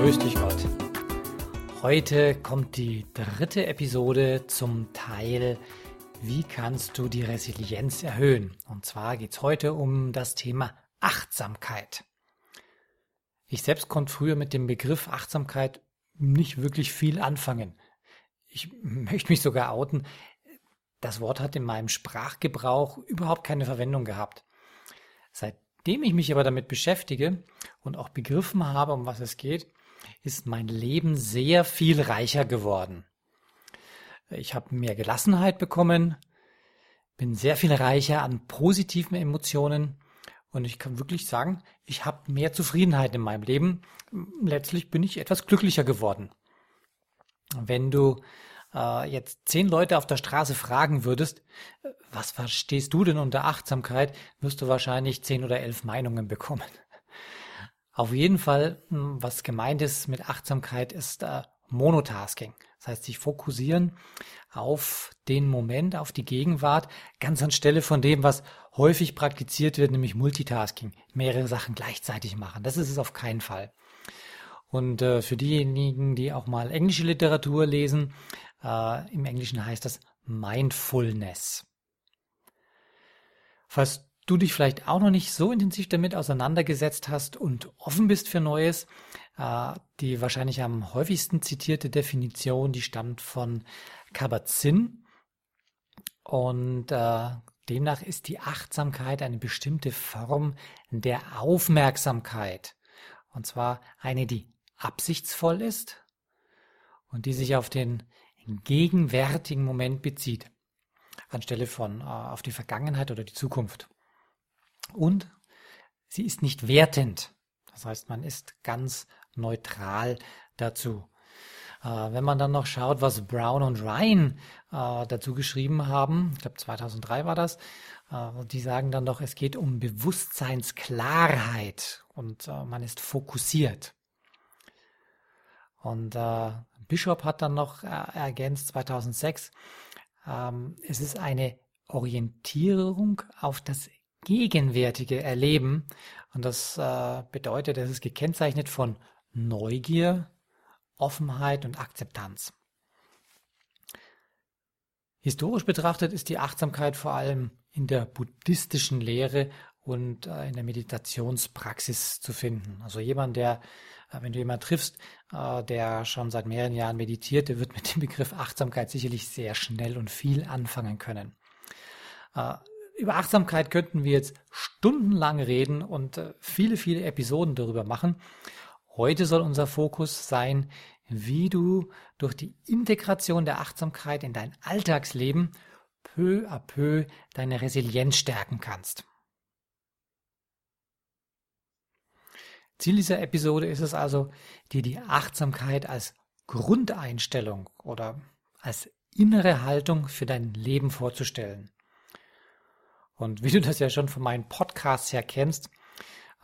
Grüß dich Gott. Heute kommt die dritte Episode zum Teil Wie kannst du die Resilienz erhöhen? Und zwar geht es heute um das Thema Achtsamkeit. Ich selbst konnte früher mit dem Begriff Achtsamkeit nicht wirklich viel anfangen. Ich möchte mich sogar outen. Das Wort hat in meinem Sprachgebrauch überhaupt keine Verwendung gehabt. Seitdem ich mich aber damit beschäftige und auch begriffen habe, um was es geht, ist mein Leben sehr viel reicher geworden. Ich habe mehr Gelassenheit bekommen, bin sehr viel reicher an positiven Emotionen und ich kann wirklich sagen, ich habe mehr Zufriedenheit in meinem Leben. Letztlich bin ich etwas glücklicher geworden. Wenn du äh, jetzt zehn Leute auf der Straße fragen würdest, was verstehst du denn unter Achtsamkeit, wirst du wahrscheinlich zehn oder elf Meinungen bekommen. Auf jeden Fall, hm, was gemeint ist mit Achtsamkeit, ist äh, Monotasking. Das heißt, sich fokussieren auf den Moment, auf die Gegenwart, ganz anstelle von dem, was häufig praktiziert wird, nämlich Multitasking, mehrere Sachen gleichzeitig machen. Das ist es auf keinen Fall. Und äh, für diejenigen, die auch mal englische Literatur lesen, äh, im Englischen heißt das Mindfulness. Falls du dich vielleicht auch noch nicht so intensiv damit auseinandergesetzt hast und offen bist für Neues, äh, die wahrscheinlich am häufigsten zitierte Definition, die stammt von Kabat-Zinn und äh, demnach ist die Achtsamkeit eine bestimmte Form der Aufmerksamkeit und zwar eine, die absichtsvoll ist und die sich auf den gegenwärtigen Moment bezieht, anstelle von äh, auf die Vergangenheit oder die Zukunft. Und sie ist nicht wertend. Das heißt, man ist ganz neutral dazu. Äh, wenn man dann noch schaut, was Brown und Ryan äh, dazu geschrieben haben, ich glaube 2003 war das, äh, die sagen dann doch, es geht um Bewusstseinsklarheit und äh, man ist fokussiert. Und äh, Bishop hat dann noch äh, ergänzt 2006, ähm, es ist eine Orientierung auf das gegenwärtige Erleben. Und das äh, bedeutet, es ist gekennzeichnet von Neugier, Offenheit und Akzeptanz. Historisch betrachtet ist die Achtsamkeit vor allem in der buddhistischen Lehre und äh, in der Meditationspraxis zu finden. Also jemand, der, äh, wenn du jemanden triffst, äh, der schon seit mehreren Jahren meditiert, der wird mit dem Begriff Achtsamkeit sicherlich sehr schnell und viel anfangen können. Über Achtsamkeit könnten wir jetzt stundenlang reden und äh, viele, viele Episoden darüber machen. Heute soll unser Fokus sein, wie du durch die Integration der Achtsamkeit in dein Alltagsleben peu à peu deine Resilienz stärken kannst. Ziel dieser Episode ist es also, dir die Achtsamkeit als Grundeinstellung oder als innere Haltung für dein Leben vorzustellen. Und wie du das ja schon von meinen Podcasts her kennst,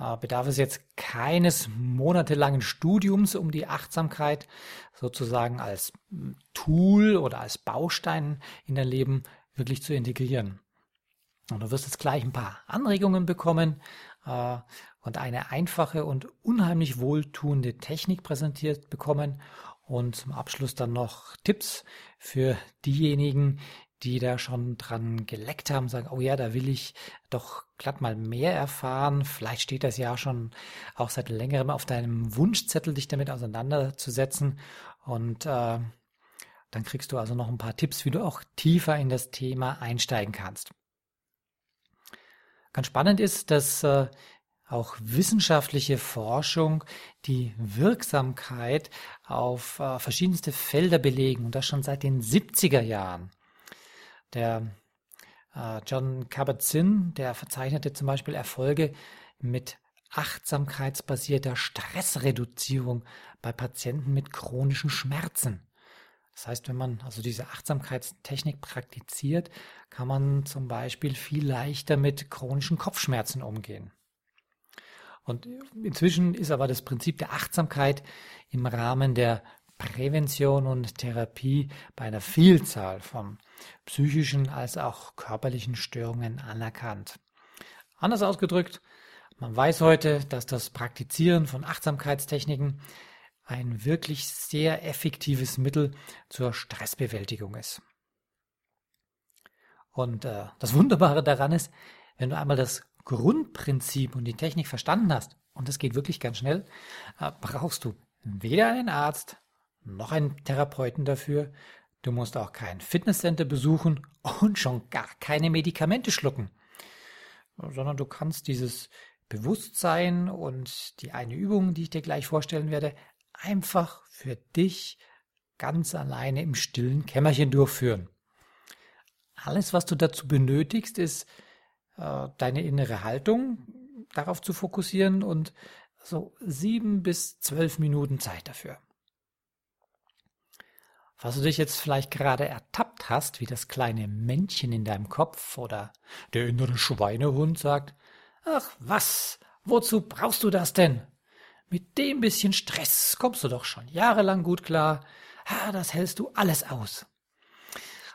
äh, bedarf es jetzt keines monatelangen Studiums, um die Achtsamkeit sozusagen als hm, Tool oder als Baustein in dein Leben wirklich zu integrieren. Und du wirst jetzt gleich ein paar Anregungen bekommen äh, und eine einfache und unheimlich wohltuende Technik präsentiert bekommen und zum Abschluss dann noch Tipps für diejenigen, die da schon dran geleckt haben, sagen, oh ja, da will ich doch glatt mal mehr erfahren. Vielleicht steht das ja schon auch seit längerem auf deinem Wunschzettel, dich damit auseinanderzusetzen. Und äh, dann kriegst du also noch ein paar Tipps, wie du auch tiefer in das Thema einsteigen kannst. Ganz spannend ist, dass äh, auch wissenschaftliche Forschung die Wirksamkeit auf äh, verschiedenste Felder belegen und das schon seit den 70er Jahren. Der äh, John Kabat-Zinn, der verzeichnete zum Beispiel Erfolge mit achtsamkeitsbasierter Stressreduzierung bei Patienten mit chronischen Schmerzen. Das heißt, wenn man also diese Achtsamkeitstechnik praktiziert, kann man zum Beispiel viel leichter mit chronischen Kopfschmerzen umgehen. Und inzwischen ist aber das Prinzip der Achtsamkeit im Rahmen der Prävention und Therapie bei einer Vielzahl von psychischen als auch körperlichen Störungen anerkannt. Anders ausgedrückt, man weiß heute, dass das Praktizieren von Achtsamkeitstechniken ein wirklich sehr effektives Mittel zur Stressbewältigung ist. Und äh, das Wunderbare daran ist, wenn du einmal das Grundprinzip und die Technik verstanden hast, und das geht wirklich ganz schnell, äh, brauchst du weder einen Arzt noch einen Therapeuten dafür. Du musst auch kein Fitnesscenter besuchen und schon gar keine Medikamente schlucken, sondern du kannst dieses Bewusstsein und die eine Übung, die ich dir gleich vorstellen werde, einfach für dich ganz alleine im stillen Kämmerchen durchführen. Alles, was du dazu benötigst, ist äh, deine innere Haltung darauf zu fokussieren und so sieben bis zwölf Minuten Zeit dafür. Was du dich jetzt vielleicht gerade ertappt hast, wie das kleine Männchen in deinem Kopf oder der innere Schweinehund sagt, ach was, wozu brauchst du das denn? Mit dem bisschen Stress kommst du doch schon jahrelang gut klar. Ah, das hältst du alles aus.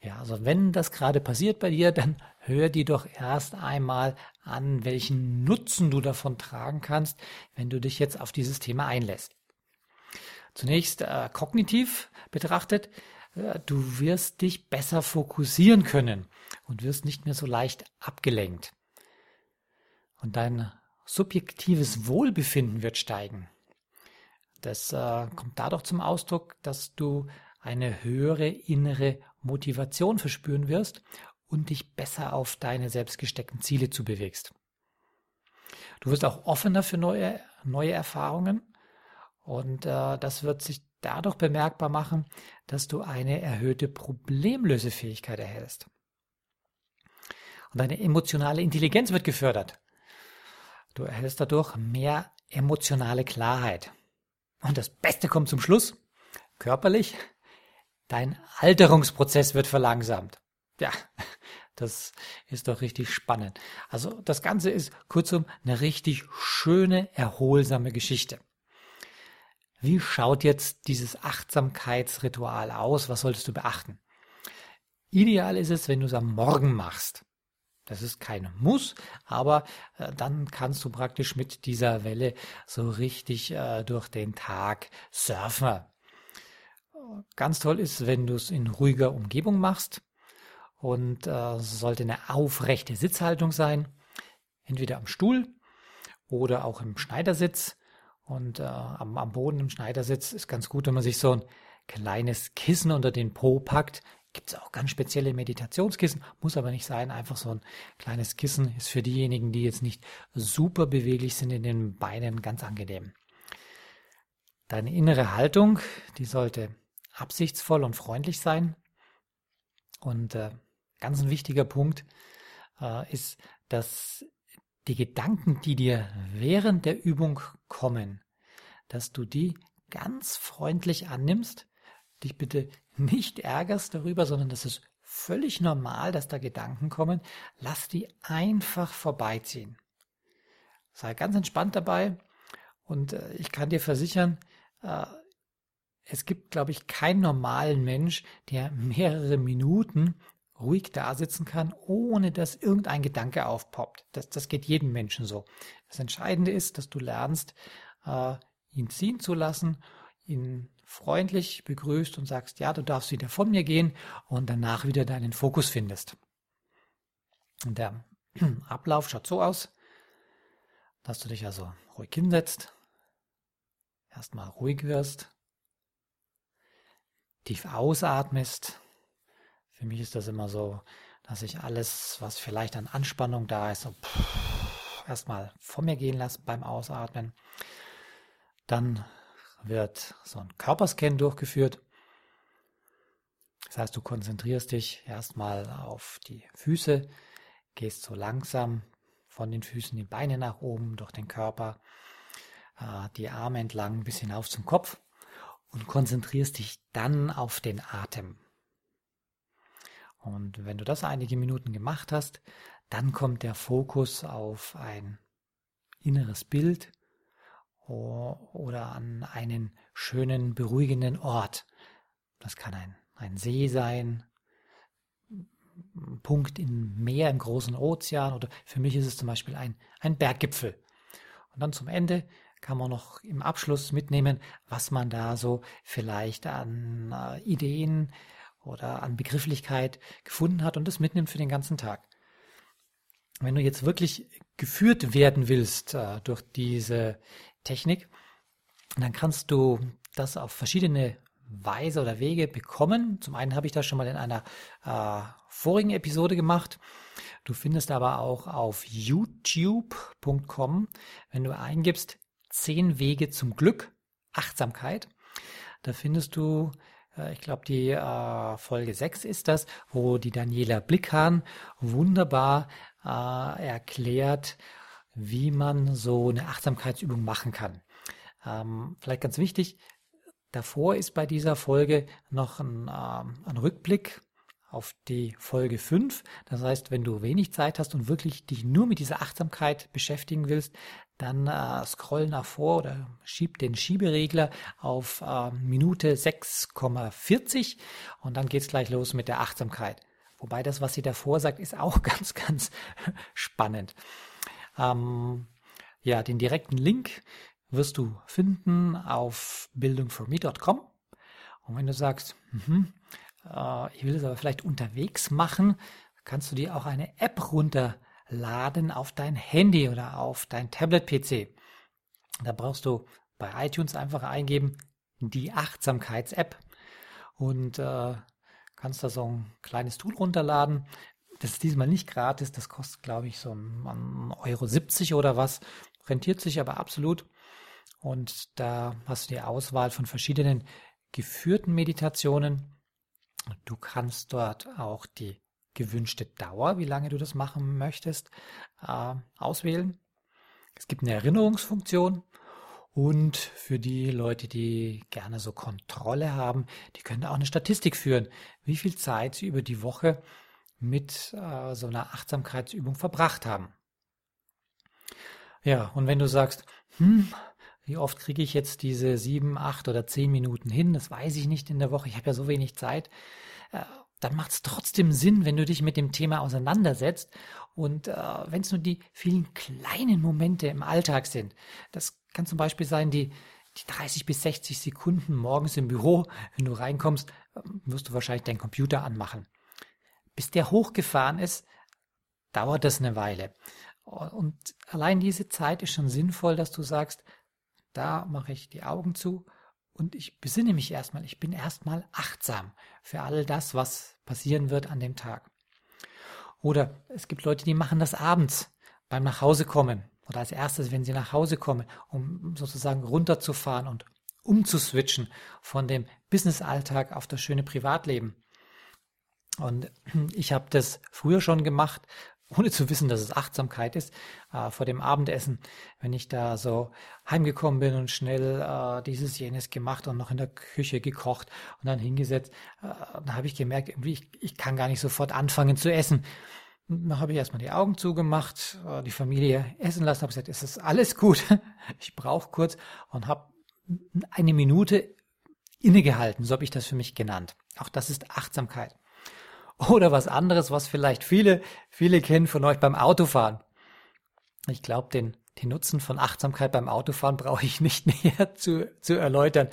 Ja, also wenn das gerade passiert bei dir, dann hör dir doch erst einmal an, welchen Nutzen du davon tragen kannst, wenn du dich jetzt auf dieses Thema einlässt. Zunächst äh, kognitiv betrachtet, äh, du wirst dich besser fokussieren können und wirst nicht mehr so leicht abgelenkt. Und dein subjektives Wohlbefinden wird steigen. Das äh, kommt dadurch zum Ausdruck, dass du eine höhere innere Motivation verspüren wirst und dich besser auf deine selbst gesteckten Ziele zu bewegst. Du wirst auch offener für neue, neue Erfahrungen und äh, das wird sich dadurch bemerkbar machen, dass du eine erhöhte Problemlösefähigkeit erhältst. Und deine emotionale Intelligenz wird gefördert. Du erhältst dadurch mehr emotionale Klarheit. Und das Beste kommt zum Schluss. Körperlich. Dein Alterungsprozess wird verlangsamt. Ja, das ist doch richtig spannend. Also das Ganze ist kurzum eine richtig schöne, erholsame Geschichte. Wie schaut jetzt dieses Achtsamkeitsritual aus? Was solltest du beachten? Ideal ist es, wenn du es am Morgen machst. Das ist kein Muss, aber äh, dann kannst du praktisch mit dieser Welle so richtig äh, durch den Tag surfen. Ganz toll ist, wenn du es in ruhiger Umgebung machst und äh, sollte eine aufrechte Sitzhaltung sein, entweder am Stuhl oder auch im Schneidersitz. Und äh, am, am Boden im Schneidersitz ist ganz gut, wenn man sich so ein kleines Kissen unter den Po packt, Gibt es auch ganz spezielle Meditationskissen, muss aber nicht sein. Einfach so ein kleines Kissen ist für diejenigen, die jetzt nicht super beweglich sind in den Beinen, ganz angenehm. Deine innere Haltung, die sollte absichtsvoll und freundlich sein. Und äh, ganz ein wichtiger Punkt äh, ist, dass die Gedanken, die dir während der Übung kommen, dass du die ganz freundlich annimmst dich bitte nicht ärgerst darüber, sondern das ist völlig normal, dass da Gedanken kommen. Lass die einfach vorbeiziehen. Sei ganz entspannt dabei und äh, ich kann dir versichern, äh, es gibt, glaube ich, keinen normalen Mensch, der mehrere Minuten ruhig da sitzen kann, ohne dass irgendein Gedanke aufpoppt. Das, das geht jedem Menschen so. Das Entscheidende ist, dass du lernst, äh, ihn ziehen zu lassen, ihn freundlich begrüßt und sagst, ja, du darfst wieder von mir gehen und danach wieder deinen Fokus findest. Und der Ablauf schaut so aus, dass du dich also ruhig hinsetzt, erstmal ruhig wirst, tief ausatmest. Für mich ist das immer so, dass ich alles, was vielleicht an Anspannung da ist, so erstmal von mir gehen lasse beim Ausatmen. Dann wird so ein Körperscan durchgeführt. Das heißt, du konzentrierst dich erstmal auf die Füße, gehst so langsam von den Füßen die Beine nach oben, durch den Körper, äh, die Arme entlang bis hinauf zum Kopf und konzentrierst dich dann auf den Atem. Und wenn du das einige Minuten gemacht hast, dann kommt der Fokus auf ein inneres Bild oder an einen schönen, beruhigenden Ort. Das kann ein, ein See sein, ein Punkt im Meer, im großen Ozean oder für mich ist es zum Beispiel ein, ein Berggipfel. Und dann zum Ende kann man noch im Abschluss mitnehmen, was man da so vielleicht an äh, Ideen oder an Begrifflichkeit gefunden hat und das mitnimmt für den ganzen Tag. Wenn du jetzt wirklich geführt werden willst äh, durch diese Technik, dann kannst du das auf verschiedene Weise oder Wege bekommen. Zum einen habe ich das schon mal in einer äh, vorigen Episode gemacht. Du findest aber auch auf youtube.com, wenn du eingibst Zehn Wege zum Glück, Achtsamkeit. Da findest du, ich glaube, die äh, Folge 6 ist das, wo die Daniela Blickhahn wunderbar äh, erklärt, wie man so eine Achtsamkeitsübung machen kann. Ähm, vielleicht ganz wichtig, davor ist bei dieser Folge noch ein, ein Rückblick auf die Folge 5. Das heißt, wenn du wenig Zeit hast und wirklich dich nur mit dieser Achtsamkeit beschäftigen willst, dann äh, scroll nach vor oder schieb den Schieberegler auf äh, Minute 6,40 und dann geht's gleich los mit der Achtsamkeit. Wobei das, was sie davor sagt, ist auch ganz, ganz spannend. Ähm, ja, den direkten Link wirst du finden auf bildungforme.com. Und wenn du sagst, mh, äh, ich will es aber vielleicht unterwegs machen, kannst du dir auch eine App runterladen auf dein Handy oder auf dein Tablet-PC. Da brauchst du bei iTunes einfach eingeben, die Achtsamkeits-App und äh, kannst da so ein kleines Tool runterladen. Das ist diesmal nicht gratis, das kostet, glaube ich, so ein Euro 70 oder was. Rentiert sich aber absolut. Und da hast du die Auswahl von verschiedenen geführten Meditationen Du kannst dort auch die gewünschte Dauer, wie lange du das machen möchtest, äh, auswählen. Es gibt eine Erinnerungsfunktion und für die Leute, die gerne so Kontrolle haben, die können auch eine Statistik führen, wie viel Zeit sie über die Woche mit äh, so einer Achtsamkeitsübung verbracht haben. Ja, und wenn du sagst, hm, wie oft kriege ich jetzt diese sieben, acht oder zehn Minuten hin? Das weiß ich nicht in der Woche. Ich habe ja so wenig Zeit. Äh, dann macht es trotzdem Sinn, wenn du dich mit dem Thema auseinandersetzt. Und äh, wenn es nur die vielen kleinen Momente im Alltag sind. Das kann zum Beispiel sein, die, die 30 bis 60 Sekunden morgens im Büro. Wenn du reinkommst, ähm, wirst du wahrscheinlich deinen Computer anmachen. Bis der hochgefahren ist, dauert das eine Weile. Und allein diese Zeit ist schon sinnvoll, dass du sagst, da mache ich die Augen zu und ich besinne mich erstmal. Ich bin erstmal achtsam für all das, was passieren wird an dem Tag. Oder es gibt Leute, die machen das abends beim Nachhausekommen oder als erstes, wenn sie nach Hause kommen, um sozusagen runterzufahren und umzuswitchen von dem Businessalltag auf das schöne Privatleben. Und ich habe das früher schon gemacht, ohne zu wissen, dass es Achtsamkeit ist, äh, vor dem Abendessen, wenn ich da so heimgekommen bin und schnell äh, dieses, jenes gemacht und noch in der Küche gekocht und dann hingesetzt, äh, dann habe ich gemerkt, irgendwie, ich, ich kann gar nicht sofort anfangen zu essen. Dann habe ich erstmal die Augen zugemacht, äh, die Familie essen lassen, habe gesagt, es ist alles gut, ich brauche kurz und habe eine Minute innegehalten, so habe ich das für mich genannt. Auch das ist Achtsamkeit. Oder was anderes, was vielleicht viele, viele kennen von euch beim Autofahren. Ich glaube, den, den Nutzen von Achtsamkeit beim Autofahren brauche ich nicht näher zu, zu erläutern.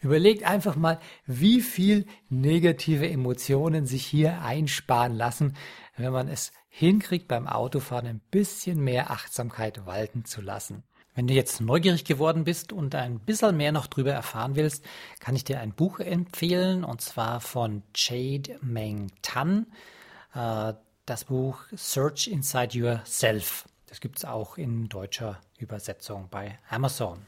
Überlegt einfach mal, wie viel negative Emotionen sich hier einsparen lassen, wenn man es hinkriegt, beim Autofahren ein bisschen mehr Achtsamkeit walten zu lassen. Wenn du jetzt neugierig geworden bist und ein bisschen mehr noch drüber erfahren willst, kann ich dir ein Buch empfehlen und zwar von Jade Meng Tan. Äh, das Buch Search Inside Yourself. Das gibt es auch in deutscher Übersetzung bei Amazon.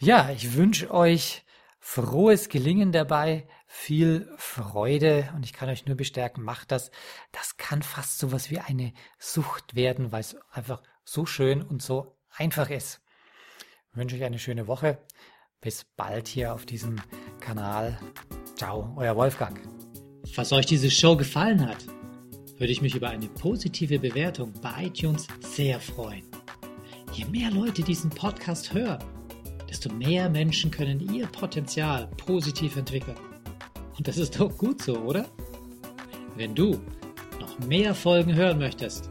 Ja, ich wünsche euch frohes Gelingen dabei, viel Freude und ich kann euch nur bestärken, macht das. Das kann fast so was wie eine Sucht werden, weil es einfach so schön und so einfach ist. Ich wünsche euch eine schöne Woche. Bis bald hier auf diesem Kanal. Ciao, euer Wolfgang. Falls euch diese Show gefallen hat, würde ich mich über eine positive Bewertung bei iTunes sehr freuen. Je mehr Leute diesen Podcast hören, desto mehr Menschen können ihr Potenzial positiv entwickeln. Und das ist doch gut so, oder? Wenn du noch mehr Folgen hören möchtest,